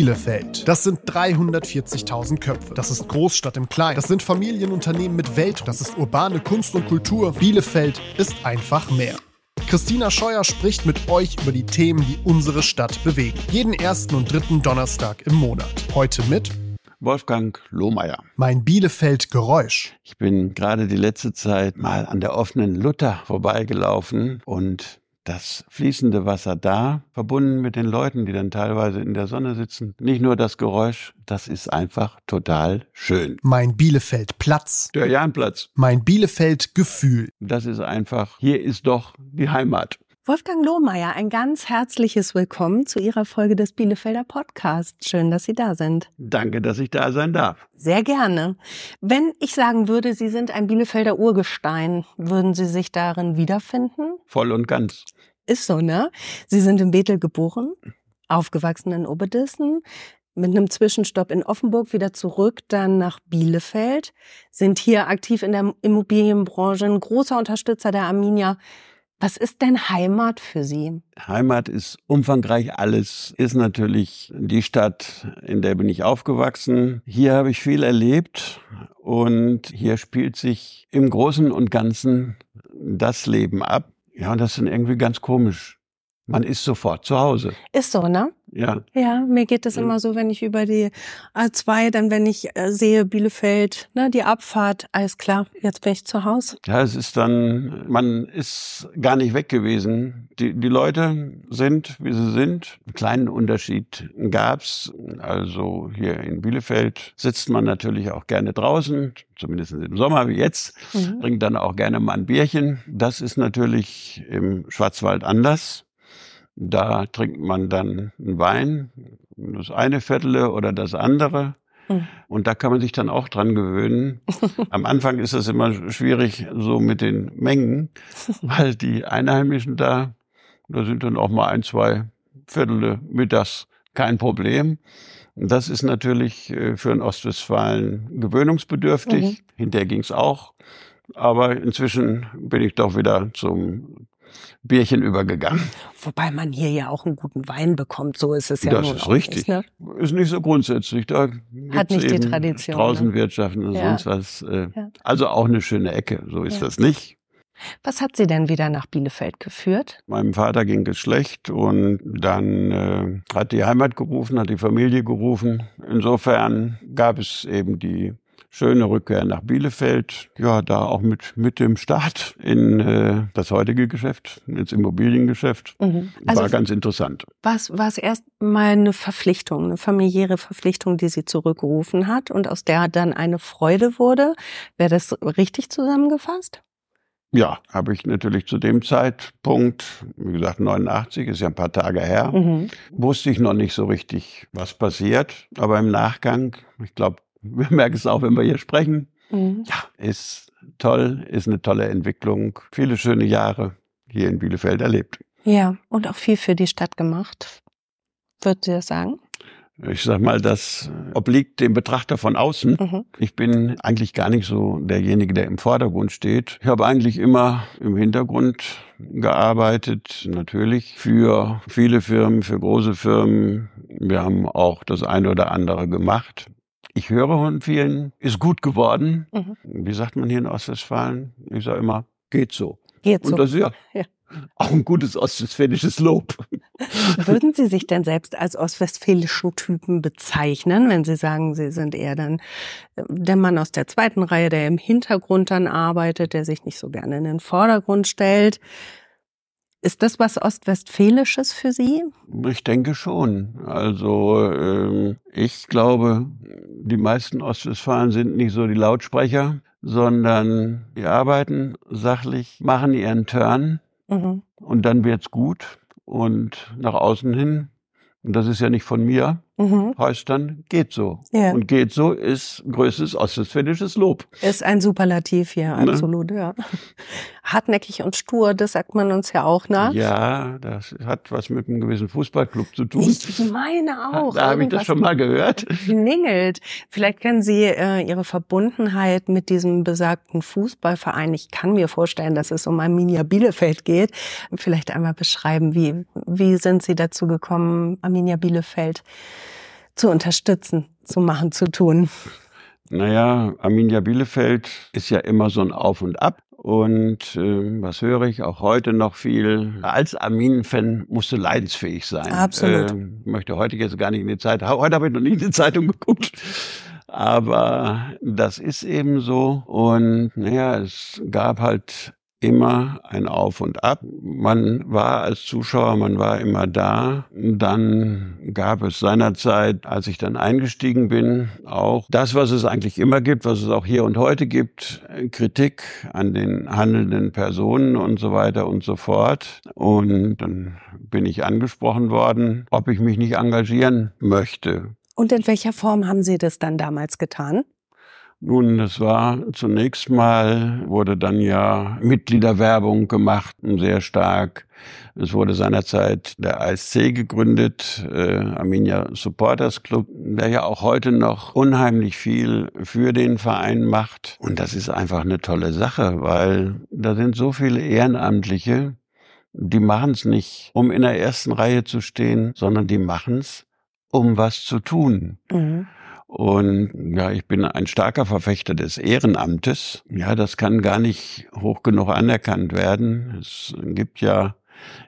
Bielefeld. Das sind 340.000 Köpfe. Das ist Großstadt im Kleinen. Das sind Familienunternehmen mit Welt. Das ist urbane Kunst und Kultur. Bielefeld ist einfach mehr. Christina Scheuer spricht mit euch über die Themen, die unsere Stadt bewegen. Jeden ersten und dritten Donnerstag im Monat. Heute mit Wolfgang Lohmeier. Mein Bielefeld Geräusch. Ich bin gerade die letzte Zeit mal an der offenen Luther vorbeigelaufen und das fließende Wasser da, verbunden mit den Leuten, die dann teilweise in der Sonne sitzen. Nicht nur das Geräusch, das ist einfach total schön. Mein Bielefeld Platz. Der Jahnplatz. Mein Bielefeld Gefühl. Das ist einfach, hier ist doch die Heimat. Wolfgang Lohmeier, ein ganz herzliches Willkommen zu Ihrer Folge des Bielefelder Podcasts. Schön, dass Sie da sind. Danke, dass ich da sein darf. Sehr gerne. Wenn ich sagen würde, Sie sind ein Bielefelder Urgestein, würden Sie sich darin wiederfinden? Voll und ganz. Ist so, ne? Sie sind in Bethel geboren, aufgewachsen in Oberdissen, mit einem Zwischenstopp in Offenburg wieder zurück, dann nach Bielefeld, sind hier aktiv in der Immobilienbranche, ein großer Unterstützer der Arminia. Was ist denn Heimat für Sie? Heimat ist umfangreich alles, ist natürlich die Stadt, in der bin ich aufgewachsen. Hier habe ich viel erlebt und hier spielt sich im Großen und Ganzen das Leben ab, ja, und das ist irgendwie ganz komisch. Man ist sofort zu Hause. Ist so, ne? Ja. Ja, mir geht es immer so, wenn ich über die A2, dann wenn ich äh, sehe Bielefeld, ne, die Abfahrt, alles klar, jetzt bin ich zu Hause. Ja, es ist dann, man ist gar nicht weg gewesen. Die, die Leute sind, wie sie sind. Einen kleinen Unterschied gab's. Also hier in Bielefeld sitzt man natürlich auch gerne draußen, zumindest im Sommer wie jetzt, mhm. trinkt dann auch gerne mal ein Bierchen. Das ist natürlich im Schwarzwald anders. Da trinkt man dann einen Wein, das eine Viertel oder das andere. Hm. Und da kann man sich dann auch dran gewöhnen. Am Anfang ist es immer schwierig so mit den Mengen, weil die Einheimischen da, da sind dann auch mal ein, zwei Viertel mittags kein Problem. Das ist natürlich äh, für einen Ostwestfalen gewöhnungsbedürftig. Mhm. Hinterher ging es auch. Aber inzwischen bin ich doch wieder zum Bierchen übergegangen. Wobei man hier ja auch einen guten Wein bekommt, so ist es ja Das ist richtig. Nicht, ne? Ist nicht so grundsätzlich. Da Hat nicht die Tradition. Draußen ne? und ja. sonst was. Äh, ja. Also auch eine schöne Ecke, so ist ja. das nicht. Was hat Sie denn wieder nach Bielefeld geführt? Meinem Vater ging es schlecht und dann äh, hat die Heimat gerufen, hat die Familie gerufen. Insofern gab es eben die schöne Rückkehr nach Bielefeld. Ja, da auch mit, mit dem Start in äh, das heutige Geschäft, ins Immobiliengeschäft. Mhm. Also war ganz interessant. War es erst mal eine Verpflichtung, eine familiäre Verpflichtung, die Sie zurückgerufen hat und aus der dann eine Freude wurde? Wäre das richtig zusammengefasst? Ja, habe ich natürlich zu dem Zeitpunkt, wie gesagt, 89 ist ja ein paar Tage her, mhm. wusste ich noch nicht so richtig, was passiert. Aber im Nachgang, ich glaube, wir merken es auch, wenn wir hier sprechen. Mhm. Ja, ist toll, ist eine tolle Entwicklung. Viele schöne Jahre hier in Bielefeld erlebt. Ja, und auch viel für die Stadt gemacht. Würdet ihr das sagen? Ich sag mal, das obliegt dem Betrachter von außen. Mhm. Ich bin eigentlich gar nicht so derjenige, der im Vordergrund steht. Ich habe eigentlich immer im Hintergrund gearbeitet, natürlich für viele Firmen, für große Firmen. Wir haben auch das eine oder andere gemacht. Ich höre von vielen, ist gut geworden. Mhm. Wie sagt man hier in Ostwestfalen? Ich sage immer, geht so. Geht so. Und das ist ja, ja. auch ein gutes ostwestfälisches Lob. Würden Sie sich denn selbst als ostwestfälischen Typen bezeichnen, wenn Sie sagen, Sie sind eher dann äh, der Mann aus der zweiten Reihe, der im Hintergrund dann arbeitet, der sich nicht so gerne in den Vordergrund stellt? Ist das was Ostwestfälisches für Sie? Ich denke schon. Also ähm, ich glaube, die meisten Ostwestfalen sind nicht so die Lautsprecher, sondern die arbeiten sachlich, machen ihren Turn mhm. und dann wird's gut. Und nach außen hin, und das ist ja nicht von mir, mhm. heißt dann geht so. Ja. Und geht so ist größtes ostwestfälisches Lob. Ist ein Superlativ hier, ne? absolut, ja. Hartnäckig und stur, das sagt man uns ja auch nach. Ja, das hat was mit einem gewissen Fußballclub zu tun. Ich meine auch. Da habe ich das schon mal gehört. Klingelt. Vielleicht kennen Sie äh, Ihre Verbundenheit mit diesem besagten Fußballverein. Ich kann mir vorstellen, dass es um Arminia Bielefeld geht. Vielleicht einmal beschreiben, wie, wie sind Sie dazu gekommen, Arminia Bielefeld zu unterstützen, zu machen, zu tun? Naja, Arminia Bielefeld ist ja immer so ein Auf und Ab. Und äh, was höre ich auch heute noch viel? Als Arminen-Fan musst du leidensfähig sein. Absolut. Äh, möchte heute jetzt gar nicht in die Zeit. Heute habe ich noch nie in die Zeitung geguckt. Aber das ist eben so. Und naja, es gab halt immer ein Auf und Ab. Man war als Zuschauer, man war immer da. Dann gab es seinerzeit, als ich dann eingestiegen bin, auch das, was es eigentlich immer gibt, was es auch hier und heute gibt, Kritik an den handelnden Personen und so weiter und so fort. Und dann bin ich angesprochen worden, ob ich mich nicht engagieren möchte. Und in welcher Form haben Sie das dann damals getan? Nun, das war zunächst mal, wurde dann ja Mitgliederwerbung gemacht, sehr stark. Es wurde seinerzeit der ASC gegründet, äh, Arminia Supporters Club, der ja auch heute noch unheimlich viel für den Verein macht. Und das ist einfach eine tolle Sache, weil da sind so viele Ehrenamtliche, die machen es nicht, um in der ersten Reihe zu stehen, sondern die machen es, um was zu tun. Mhm. Und ja, ich bin ein starker Verfechter des Ehrenamtes. Ja, das kann gar nicht hoch genug anerkannt werden. Es gibt ja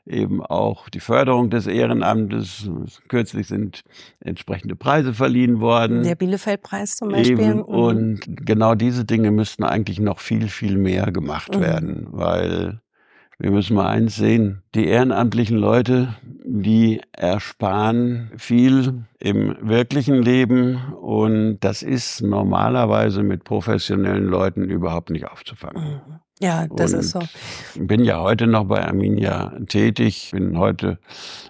eben auch die Förderung des Ehrenamtes. Kürzlich sind entsprechende Preise verliehen worden. Der Bielefeld-Preis zum Beispiel. Eben. Mhm. Und genau diese Dinge müssten eigentlich noch viel, viel mehr gemacht mhm. werden, weil wir müssen mal eins sehen. Die ehrenamtlichen Leute, die ersparen viel im wirklichen Leben und das ist normalerweise mit professionellen Leuten überhaupt nicht aufzufangen. Mhm. Ja, das und ist so. Bin ja heute noch bei Arminia tätig, bin heute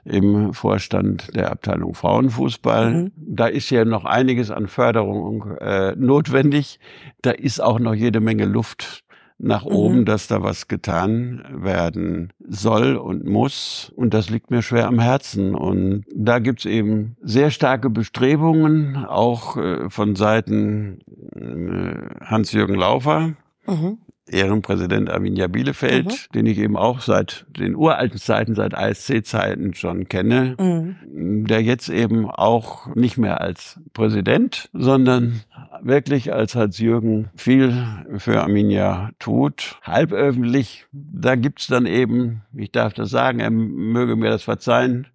im Vorstand der Abteilung Frauenfußball. Mhm. Da ist ja noch einiges an Förderung äh, notwendig. Da ist auch noch jede Menge Luft nach mhm. oben, dass da was getan werden soll und muss. Und das liegt mir schwer am Herzen. Und da gibt's eben sehr starke Bestrebungen, auch äh, von Seiten äh, Hans-Jürgen Laufer. Mhm. Ehrenpräsident Arminia Bielefeld, mhm. den ich eben auch seit den uralten Zeiten, seit ASC-Zeiten schon kenne, mhm. der jetzt eben auch nicht mehr als Präsident, sondern wirklich als Hans-Jürgen viel für Arminia tut. Halböffentlich, da gibt's dann eben, ich darf das sagen, er möge mir das verzeihen,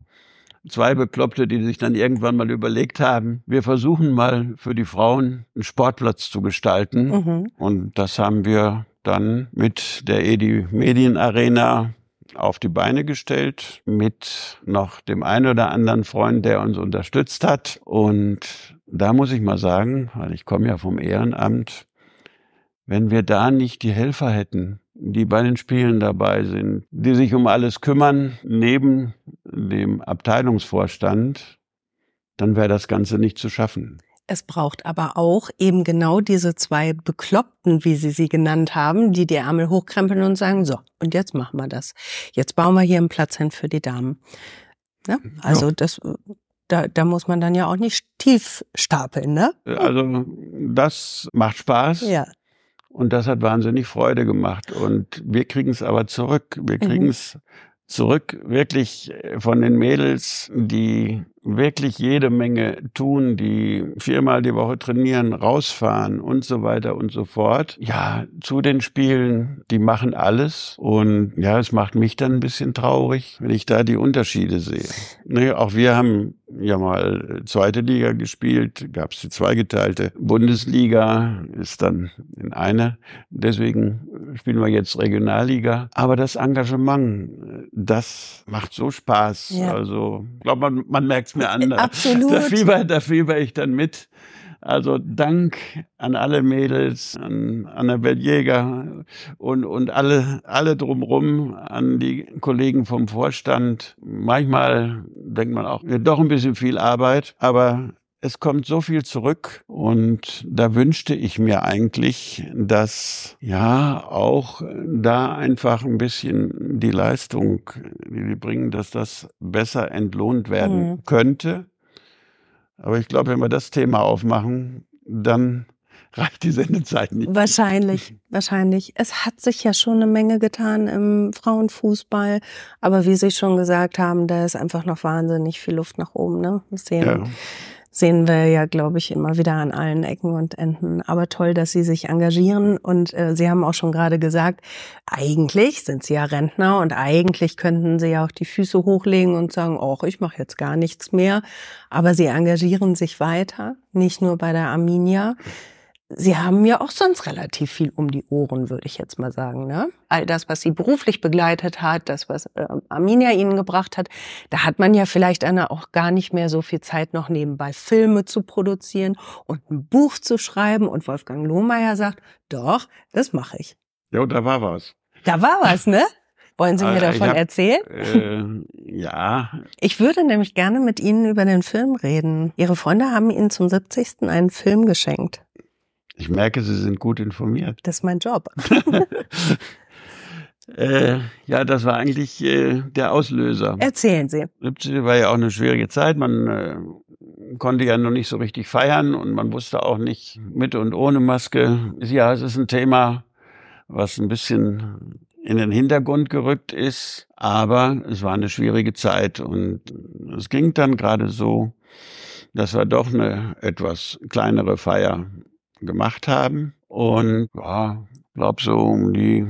zwei Bekloppte, die sich dann irgendwann mal überlegt haben, wir versuchen mal für die Frauen einen Sportplatz zu gestalten. Mhm. Und das haben wir dann mit der EDI Medienarena auf die Beine gestellt, mit noch dem einen oder anderen Freund, der uns unterstützt hat. Und da muss ich mal sagen, weil ich komme ja vom Ehrenamt, wenn wir da nicht die Helfer hätten, die bei den Spielen dabei sind, die sich um alles kümmern, neben dem Abteilungsvorstand, dann wäre das Ganze nicht zu schaffen. Es braucht aber auch eben genau diese zwei Bekloppten, wie Sie sie genannt haben, die die Ärmel hochkrempeln und sagen, so, und jetzt machen wir das. Jetzt bauen wir hier einen Platz hin für die Damen. Ja? Also ja. das, da, da muss man dann ja auch nicht tief stapeln, ne? Also das macht Spaß. Ja. Und das hat wahnsinnig Freude gemacht. Und wir kriegen es aber zurück. Wir kriegen es mhm. zurück wirklich von den Mädels, die wirklich jede Menge tun, die viermal die Woche trainieren, rausfahren und so weiter und so fort. Ja, zu den Spielen, die machen alles. Und ja, es macht mich dann ein bisschen traurig, wenn ich da die Unterschiede sehe. Ne, auch wir haben ja mal zweite Liga gespielt, gab es die zweigeteilte Bundesliga, ist dann in eine. Deswegen spielen wir jetzt Regionalliga. Aber das Engagement, das macht so Spaß. Ja. Also, ich glaube, man, man merkt es mir an. Absolut. Da fieber, da fieber ich dann mit. Also Dank an alle Mädels, an Annabelle Jäger und, und alle, alle drumrum, an die Kollegen vom Vorstand. Manchmal denkt man auch, doch ein bisschen viel Arbeit, aber es kommt so viel zurück und da wünschte ich mir eigentlich, dass ja auch da einfach ein bisschen die Leistung, die wir bringen, dass das besser entlohnt werden mhm. könnte. Aber ich glaube, wenn wir das Thema aufmachen, dann reicht die Sendezeit nicht. Wahrscheinlich, wahrscheinlich. Es hat sich ja schon eine Menge getan im Frauenfußball, aber wie Sie schon gesagt haben, da ist einfach noch wahnsinnig viel Luft nach oben. Ne? Wir sehen, ja sehen wir ja, glaube ich, immer wieder an allen Ecken und Enden. Aber toll, dass Sie sich engagieren. Und äh, Sie haben auch schon gerade gesagt, eigentlich sind Sie ja Rentner und eigentlich könnten Sie ja auch die Füße hochlegen und sagen, oh, ich mache jetzt gar nichts mehr. Aber Sie engagieren sich weiter, nicht nur bei der Arminia. Sie haben ja auch sonst relativ viel um die Ohren, würde ich jetzt mal sagen. Ne? All das, was Sie beruflich begleitet hat, das, was äh, Arminia Ihnen gebracht hat, da hat man ja vielleicht Anna auch gar nicht mehr so viel Zeit, noch nebenbei Filme zu produzieren und ein Buch zu schreiben. Und Wolfgang Lohmeier sagt, doch, das mache ich. Ja, da war was. Da war was, ne? Wollen Sie mir Also, ich davon hab, erzählen? Äh, ja, Ich würde nämlich gerne mit Ihnen über den Film reden. Ihre Freunde haben Ihnen zum 70. einen Film geschenkt. Ich merke, Sie sind gut informiert. Das ist mein Job. Äh, ja, das war eigentlich äh, der Auslöser. Erzählen Sie. 70 war ja auch eine schwierige Zeit. Man äh, konnte ja noch nicht so richtig feiern und man wusste auch nicht mit und ohne Maske. Ja, es ist ein Thema, was ein bisschen in den Hintergrund gerückt ist, aber es war eine schwierige Zeit und es ging dann gerade so, dass wir doch eine etwas kleinere Feier gemacht haben. Und ja, glaube so um die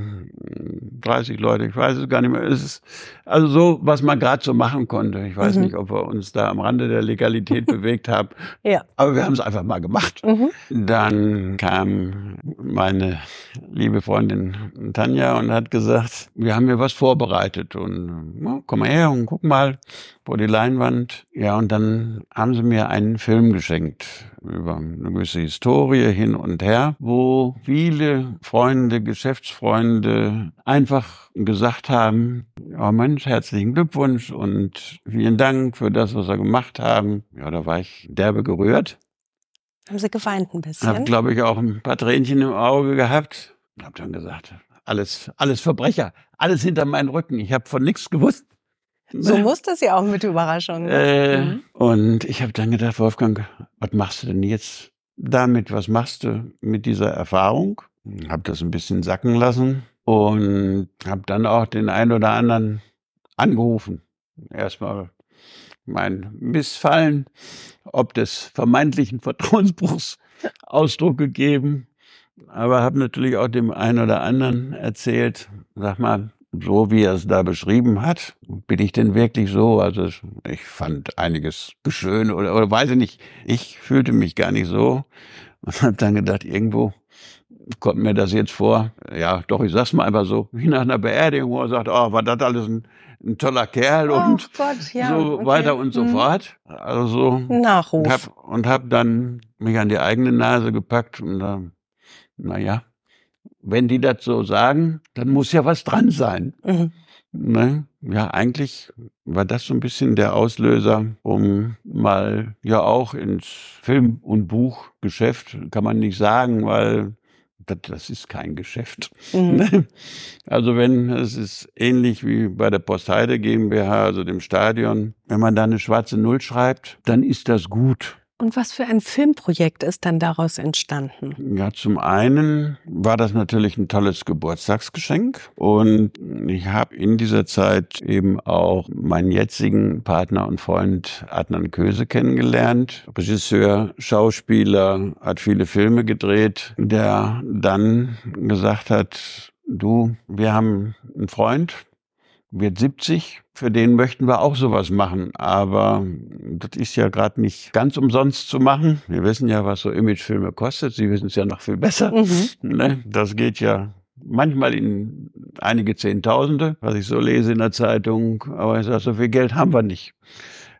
30 Leute, ich weiß es gar nicht mehr. Es ist also so, was man gerade so machen konnte. Ich weiß Mhm. nicht, ob wir uns da am Rande der Legalität bewegt haben, Ja. aber wir haben es einfach mal gemacht. Mhm. Dann kam meine liebe Freundin Tanja und hat gesagt, wir haben hier was vorbereitet und ja, komm mal her und guck mal vor die Leinwand. Ja, und dann haben sie mir einen Film geschenkt über eine gewisse Historie hin und her, wo viele Freunde, Geschäftsfreunde einfach gesagt haben, ja Mensch, herzlichen Glückwunsch und vielen Dank für das, was wir gemacht haben. Ja, da war ich derbe gerührt. Haben Sie geweint ein bisschen? Hab, glaube ich, auch ein paar Tränchen im Auge gehabt. Hab dann gesagt, alles, alles Verbrecher, alles hinter meinen Rücken. Ich habe von nichts gewusst. so muss das ja auch mit Überraschung. Äh, Mhm. Und ich habe dann gedacht, Wolfgang, was machst du denn jetzt damit? Was machst du mit dieser Erfahrung? Hab das ein bisschen sacken lassen und habe dann auch den einen oder anderen angerufen. Erstmal mein Missfallen, ob des vermeintlichen Vertrauensbruchs Ausdruck gegeben, aber habe natürlich auch dem einen oder anderen erzählt, sag mal, so wie er es da beschrieben hat, bin ich denn wirklich so? Also ich fand einiges schön oder, oder weiß ich nicht. Ich fühlte mich gar nicht so und habe dann gedacht, irgendwo kommt mir das jetzt vor. Ja, doch, ich sag's mal einfach so, wie nach einer Beerdigung, wo er sagt, oh, war das alles ein, ein toller Kerl und oh Gott, ja. so okay. weiter und so Mhm. fort. Also Nachruf. und hab, und hab dann mich an die eigene Nase gepackt und dann, naja, wenn die das so sagen, dann muss ja was dran sein. Mhm. Ne? Ja, eigentlich war das so ein bisschen der Auslöser, um mal ja auch ins Film- und Buchgeschäft, kann man nicht sagen, weil das, ist kein Geschäft. Mhm. Ne? Also wenn, es ist ähnlich wie bei der Postheide GmbH, also dem Stadion, wenn man da eine schwarze Null schreibt, dann ist das gut. Und was für ein Filmprojekt ist dann daraus entstanden? Ja, zum einen war das natürlich ein tolles Geburtstagsgeschenk und ich habe in dieser Zeit eben auch meinen jetzigen Partner und Freund Adnan Köse kennengelernt. Regisseur, Schauspieler, hat viele Filme gedreht, der dann gesagt hat, du, wir haben einen Freund, wird 70, für den möchten wir auch sowas machen. Aber das ist ja gerade nicht ganz umsonst zu machen. Wir wissen ja, was so Imagefilme kostet. Sie wissen es ja noch viel besser. Mhm. Ne? Das geht ja manchmal in einige Zehntausende, was ich so lese in der Zeitung. Aber ich sage, so viel Geld haben wir nicht.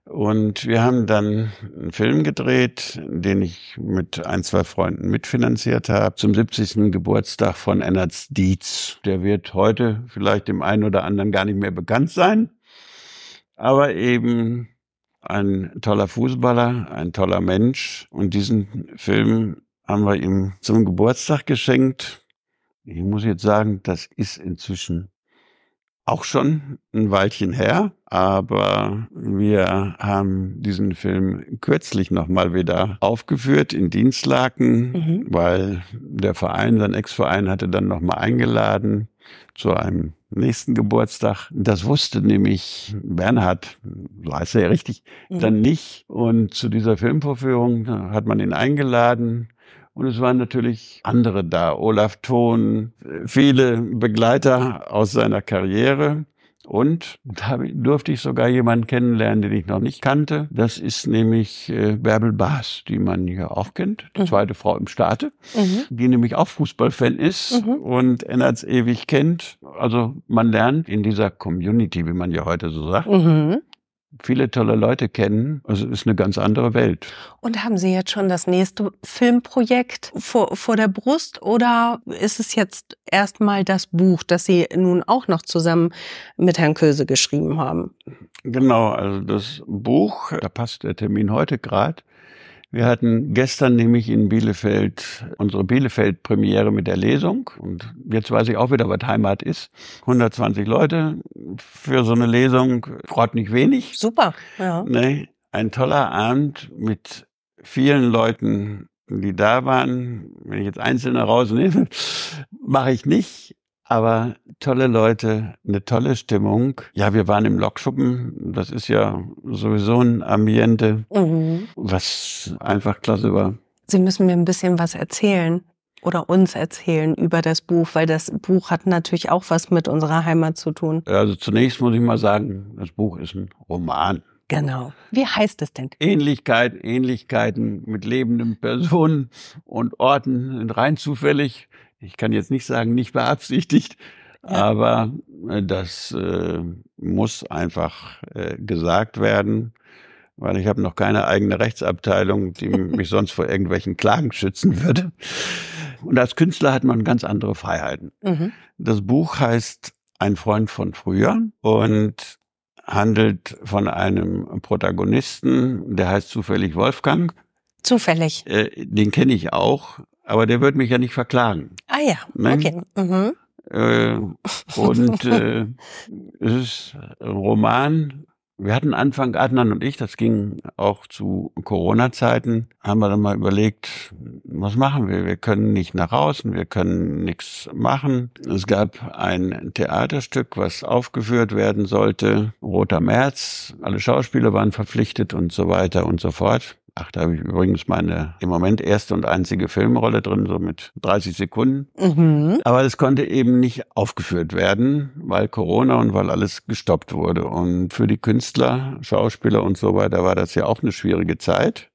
Und wir haben dann einen Film gedreht, den ich mit ein, zwei Freunden mitfinanziert habe, zum 70. Geburtstag von Ennard Dietz. Der wird heute vielleicht dem einen oder anderen gar nicht mehr bekannt sein, aber eben ein toller Fußballer, ein toller Mensch. Und diesen Film haben wir ihm zum Geburtstag geschenkt. Ich muss jetzt sagen, das ist inzwischen auch schon ein Weilchen her, aber wir haben diesen Film kürzlich nochmal wieder aufgeführt in Dienstlaken, mhm. weil der Verein, sein Ex-Verein hatte dann nochmal eingeladen zu einem nächsten Geburtstag. Das wusste nämlich Bernhard, weiß er ja richtig, mhm. dann nicht. Und zu dieser Filmvorführung hat man ihn eingeladen. Und es waren natürlich andere da. Olaf Thon, viele Begleiter aus seiner Karriere. Und da durfte ich sogar jemanden kennenlernen, den ich noch nicht kannte. Das ist nämlich äh, Bärbel Baas, die man hier auch kennt, die mhm. zweite Frau im Staate, mhm. die nämlich auch Fußballfan ist mhm. und Ennerts ewig kennt. Also man lernt in dieser Community, wie man ja heute so sagt, mhm viele tolle Leute kennen. Also es ist eine ganz andere Welt. Und haben Sie jetzt schon das nächste Filmprojekt vor, vor der Brust oder ist es jetzt erstmal das Buch, das Sie nun auch noch zusammen mit Herrn Köse geschrieben haben? Genau, also das Buch, da passt der Termin heute gerade. Wir hatten gestern nämlich in Bielefeld unsere Bielefeld-Premiere mit der Lesung. Und jetzt weiß ich auch wieder, was Heimat ist. 120 Leute für so eine Lesung, freut nicht wenig. Super, ja. Nee, ein toller Abend mit vielen Leuten, die da waren. Wenn ich jetzt Einzelne rausnehme, mache ich nicht aber tolle Leute, eine tolle Stimmung. Ja, wir waren im Lokschuppen. Das ist ja sowieso ein Ambiente, mhm. was einfach klasse war. Sie müssen mir ein bisschen was erzählen oder uns erzählen über das Buch, weil das Buch hat natürlich auch was mit unserer Heimat zu tun. Also zunächst muss ich mal sagen, das Buch ist ein Roman. Genau. Wie heißt es denn? Ähnlichkeit, Ähnlichkeiten mit lebenden Personen und Orten sind rein zufällig ich kann jetzt nicht sagen, nicht beabsichtigt, ja. aber äh, das äh, muss einfach äh, gesagt werden, weil ich habe noch keine eigene Rechtsabteilung, die mich sonst vor irgendwelchen Klagen schützen würde. Und als Künstler hat man ganz andere Freiheiten. Mhm. Das Buch heißt Ein Freund von früher und handelt von einem Protagonisten, der heißt zufällig Wolfgang. Zufällig. Äh, den kenne ich auch, aber der wird mich ja nicht verklagen. Ah ja, ne? okay. Mhm. Äh, und äh, es ist ein Roman. Wir hatten Anfang, Adnan und ich, das ging auch zu Corona-Zeiten, haben wir dann mal überlegt, was machen wir? Wir können nicht nach außen, wir können nichts machen. Es gab ein Theaterstück, was aufgeführt werden sollte, Roter März. Alle Schauspieler waren verpflichtet und so weiter und so fort. Ach, da habe ich übrigens meine im Moment erste und einzige Filmrolle drin, so mit 30 Sekunden. Mhm. Aber es konnte eben nicht aufgeführt werden, weil Corona und weil alles gestoppt wurde. Und für die Künstler, Schauspieler und so weiter war das ja auch eine schwierige Zeit.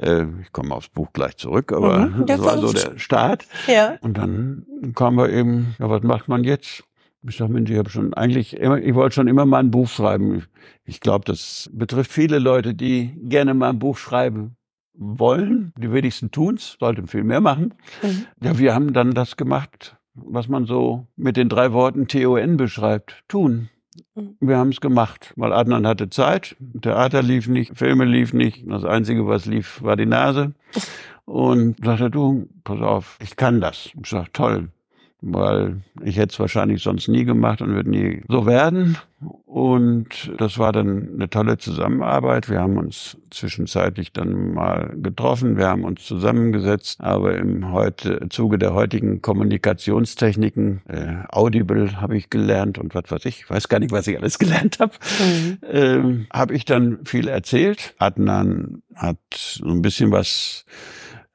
Äh, ich komme aufs Buch gleich zurück, aber mhm, das war so der Start. Ja. Und dann kam wir eben, ja, was macht man jetzt? Ich sag, Mensch, ich habe schon eigentlich immer, ich wollte schon immer mal ein Buch schreiben. Ich glaube, das betrifft viele Leute, die gerne mal ein Buch schreiben wollen. Die wenigsten tun's, sollten viel mehr machen. Mhm. Ja, wir haben dann das gemacht, was man so mit den drei Worten TON beschreibt. Tun. Mhm. Wir haben es gemacht, weil Adnan hatte Zeit, Theater lief nicht, Filme lief nicht. Das Einzige, was lief, war die Nase. Und sagte, du, pass auf, ich kann das. Ich sag, toll weil ich hätte es wahrscheinlich sonst nie gemacht und würde nie so werden. Und das war dann eine tolle Zusammenarbeit. Wir haben uns zwischenzeitlich dann mal getroffen, wir haben uns zusammengesetzt, aber im heute, Zuge der heutigen Kommunikationstechniken, äh, Audible habe ich gelernt und was weiß ich, ich weiß gar nicht, was ich alles gelernt habe, mhm. ähm, habe ich dann viel erzählt. Adnan hat so ein bisschen was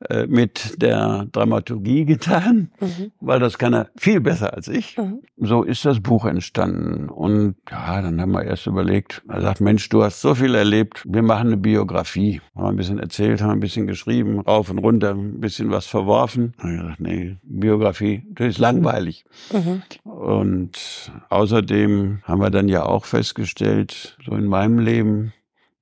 äh, mit der Dramaturgie getan, mhm. weil das kann er viel besser als ich. Mhm. So ist das Buch entstanden. Und ja, dann haben wir erst überlegt, er sagt, Mensch, du hast so viel erlebt, wir machen eine Biografie. Haben ein bisschen erzählt, haben ein bisschen geschrieben, rauf und runter, ein bisschen was verworfen. Und ich gesagt, nee, Biografie, das ist langweilig. Mhm. Und außerdem haben wir dann ja auch festgestellt, so in meinem Leben,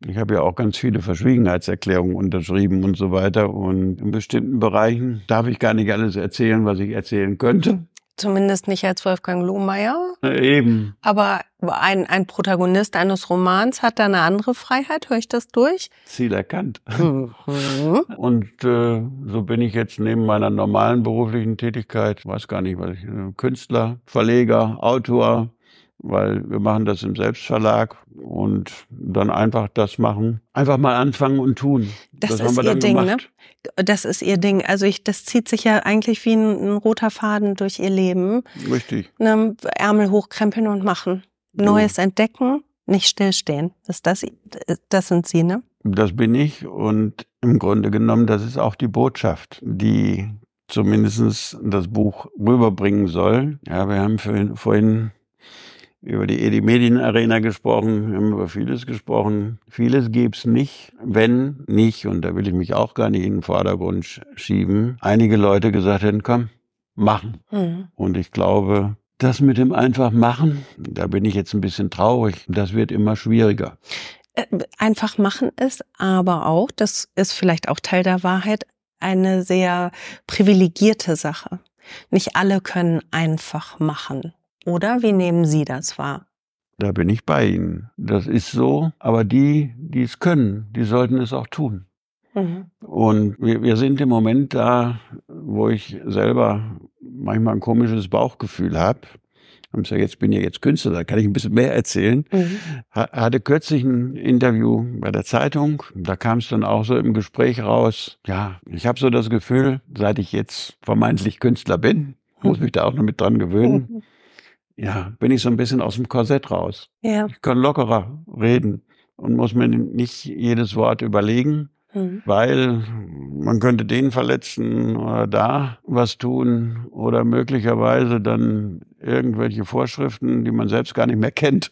ich habe ja auch ganz viele Verschwiegenheitserklärungen unterschrieben und so weiter. Und in bestimmten Bereichen darf ich gar nicht alles erzählen, was ich erzählen könnte. Zumindest nicht als Wolfgang Lohmeier. Eben. Aber ein, ein Protagonist eines Romans hat da eine andere Freiheit, höre ich das durch? Ziel erkannt. Mhm. Und äh, so bin ich jetzt neben meiner normalen beruflichen Tätigkeit, weiß gar nicht, was ich, äh, Künstler, Verleger, Autor, weil wir machen das im Selbstverlag und dann einfach das machen. Einfach mal anfangen und tun. Das, das ist ihr Ding, ne? gemacht. ne? Das ist ihr Ding. Also ich, das zieht sich ja eigentlich wie ein, ein roter Faden durch ihr Leben. Richtig. Ne, Ärmel hochkrempeln und machen. Neues ja. entdecken, nicht stillstehen. Das, das, das sind sie, ne? Das bin ich und im Grunde genommen, das ist auch die Botschaft, die zumindest das Buch rüberbringen soll. Ja, wir haben vorhin über die Edi Medien Arena gesprochen, wir haben über vieles gesprochen. Vieles gäb's nicht, wenn nicht, und da will ich mich auch gar nicht in den Vordergrund schieben, einige Leute gesagt hätten, komm, machen. Mhm. Und ich glaube, das mit dem einfach machen, da bin ich jetzt ein bisschen traurig, das wird immer schwieriger. Äh, einfach machen ist aber auch, das ist vielleicht auch Teil der Wahrheit, eine sehr privilegierte Sache. Nicht alle können einfach machen. Oder wie nehmen Sie das wahr? Da bin ich bei Ihnen. Das ist so. Aber die, die es können, die sollten es auch tun. Mhm. Und wir, wir sind im Moment da, wo ich selber manchmal ein komisches Bauchgefühl habe. Und ja jetzt bin ja jetzt Künstler, da kann ich ein bisschen mehr erzählen. Mhm. Hatte kürzlich ein Interview bei der Zeitung. Da kam es dann auch so im Gespräch raus. Ja, ich habe so das Gefühl, seit ich jetzt vermeintlich Künstler bin, muss mich da auch noch mit dran gewöhnen. Mhm ja, bin ich so ein bisschen aus dem Korsett raus. Ja. Ich kann lockerer reden und muss mir nicht jedes Wort überlegen, mhm. weil man könnte den verletzen oder da was tun oder möglicherweise dann irgendwelche Vorschriften, die man selbst gar nicht mehr kennt,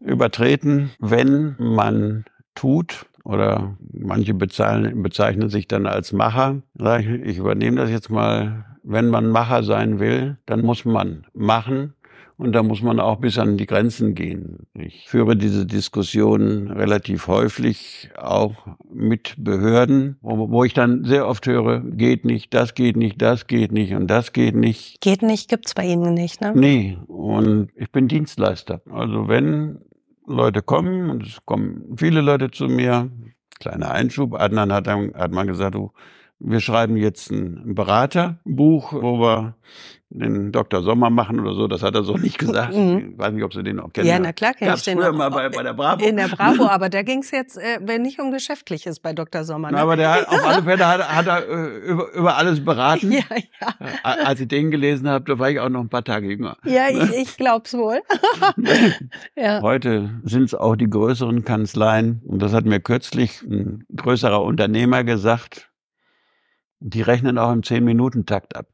übertreten, wenn man tut, oder manche bezeichnen, bezeichnen sich dann als Macher. Ich übernehme das jetzt mal. Wenn man Macher sein will, dann muss man machen und da muss man auch bis an die Grenzen gehen. Ich führe diese Diskussion relativ häufig auch mit Behörden, wo, wo, ich dann sehr oft höre, geht nicht, das geht nicht, das geht nicht und das geht nicht. Geht nicht, gibt's bei Ihnen nicht, ne? Nee, und ich bin Dienstleister. Also wenn Leute kommen, und es kommen viele Leute zu mir, kleiner Einschub, Adnan hat, dann, hat mal gesagt, du, wir schreiben jetzt ein Beraterbuch, wo wir den Dr. Sommer machen oder so. Das hat er so nicht gesagt. Mhm. Ich weiß nicht, ob Sie den auch kennen. Ja, na klar kenne ich den. früher mal bei, bei der Bravo. In der Bravo, aber da ging es jetzt äh, nicht um Geschäftliches bei Dr. Sommer. Ne? Na, aber der hat, auf alle Fälle hat, hat er äh, über, über alles beraten. Ja, ja. Äh, als ich den gelesen habe, da war ich auch noch ein paar Tage jünger. Ja, ich, ich glaub's wohl. ja. Heute sind es auch die größeren Kanzleien. Und das hat mir kürzlich ein größerer Unternehmer gesagt. Die rechnen auch im Zehn-Minuten-Takt ab.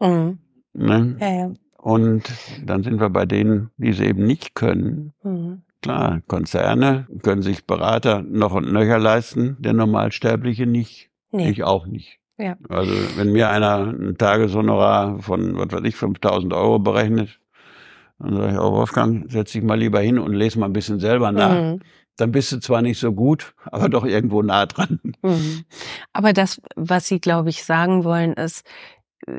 Mhm. Ne? Ja, ja. Und dann sind wir bei denen, die es eben nicht können. Mhm. Klar, Konzerne können sich Berater noch und nöcher leisten, der Normalsterbliche nicht. Nee. Ich auch nicht. Ja. Also wenn mir einer ein Tageshonorar von, was weiß ich, 5000 Euro berechnet, dann sage ich, oh Wolfgang, setz dich mal lieber hin und lese mal ein bisschen selber nach. Mhm. Dann bist du zwar nicht so gut, aber doch irgendwo nah dran. Mhm. Aber das, was Sie, glaube ich, sagen wollen, ist,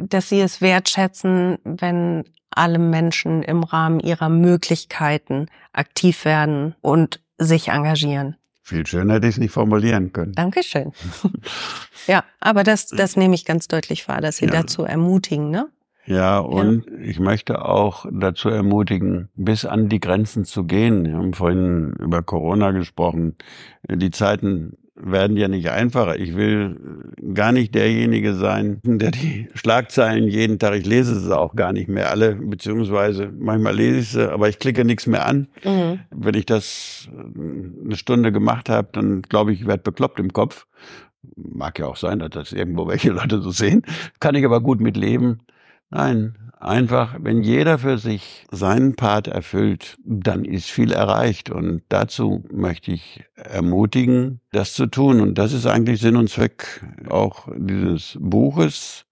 dass sie es wertschätzen, wenn alle Menschen im Rahmen ihrer Möglichkeiten aktiv werden und sich engagieren. Viel schöner hätte ich es nicht formulieren können. Dankeschön. ja, aber das, das nehme ich ganz deutlich wahr, dass Sie ja. dazu ermutigen, ne? Ja, und ja. ich möchte auch dazu ermutigen, bis an die Grenzen zu gehen. Wir haben vorhin über Corona gesprochen. Die Zeiten werden ja nicht einfacher. Ich will gar nicht derjenige sein, der die Schlagzeilen jeden Tag, ich lese sie auch gar nicht mehr alle, beziehungsweise manchmal lese ich sie, aber ich klicke nichts mehr an. Mhm. Wenn ich das eine Stunde gemacht habe, dann glaube ich, ich werde bekloppt im Kopf. Mag ja auch sein, dass das irgendwo welche Leute so sehen. Kann ich aber gut mit leben. Nein, Einfach, wenn jeder für sich seinen Part erfüllt, dann ist viel erreicht. Und dazu möchte ich ermutigen, das zu tun. Und das ist eigentlich Sinn und Zweck auch dieses Buches.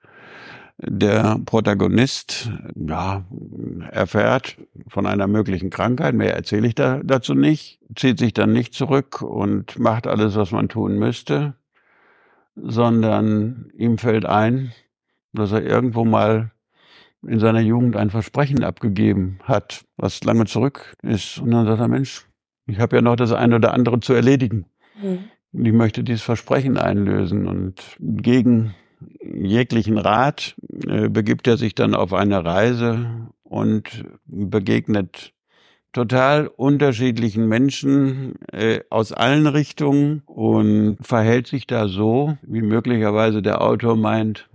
Der Protagonist ja, erfährt von einer möglichen Krankheit, mehr erzähle ich da, dazu nicht, zieht sich dann nicht zurück und macht alles, was man tun müsste, sondern ihm fällt ein, dass er irgendwo mal in seiner Jugend ein Versprechen abgegeben hat, was lange zurück ist. Und dann sagt er, Mensch, ich habe ja noch das eine oder andere zu erledigen. Mhm. Und ich möchte dieses Versprechen einlösen. Und gegen jeglichen Rat äh, begibt er sich dann auf eine Reise und begegnet total unterschiedlichen Menschen äh, aus allen Richtungen und verhält sich da so, wie möglicherweise der Autor meint,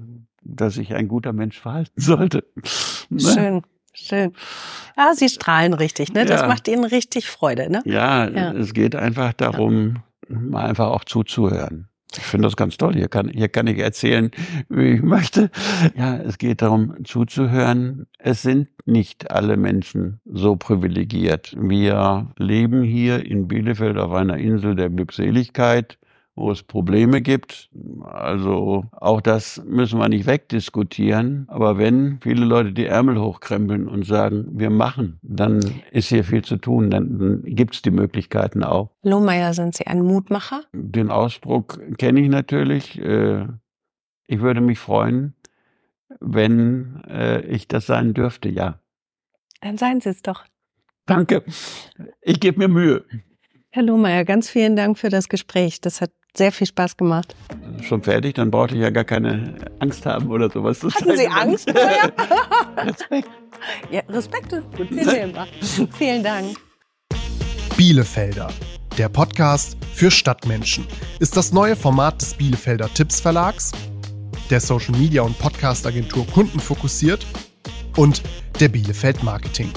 dass sich ein guter Mensch verhalten sollte. Ne? Schön. Schön. Ah, Sie strahlen richtig, ne? Das ja. macht Ihnen richtig Freude, ne? Ja, ja. es geht einfach darum, ja. mal einfach auch zuzuhören. Ich finde das ganz toll. Hier kann, hier kann ich erzählen, wie ich möchte. Ja, es geht darum, zuzuhören. Es sind nicht alle Menschen so privilegiert. Wir leben hier in Bielefeld auf einer Insel der Glückseligkeit wo es Probleme gibt. Also auch das müssen wir nicht wegdiskutieren. Aber wenn viele Leute die Ärmel hochkrempeln und sagen, wir machen, dann ist hier viel zu tun. Dann, gibt es die Möglichkeiten auch. Lohmeier, sind Sie ein Mutmacher? Den Ausdruck kenne ich natürlich. Äh, ich würde mich freuen, wenn äh, ich das sein dürfte, ja. Dann seien Sie es doch. Danke. Ich gebe mir Mühe. Herr Lohmeier, ganz vielen Dank für das Gespräch. Das hat sehr viel Spaß gemacht. Schon fertig? Dann brauchte ich ja gar keine Angst haben oder sowas. Das Hatten Sie Angst? Respekt. Ja, Respekt ist gut. Vielen Dank. Bielefelder, der Podcast für Stadtmenschen, ist das neue Format des Bielefelder Tipps Verlags, der Social Media und Podcast Agentur Kunden fokussiert und der Bielefeld Marketing.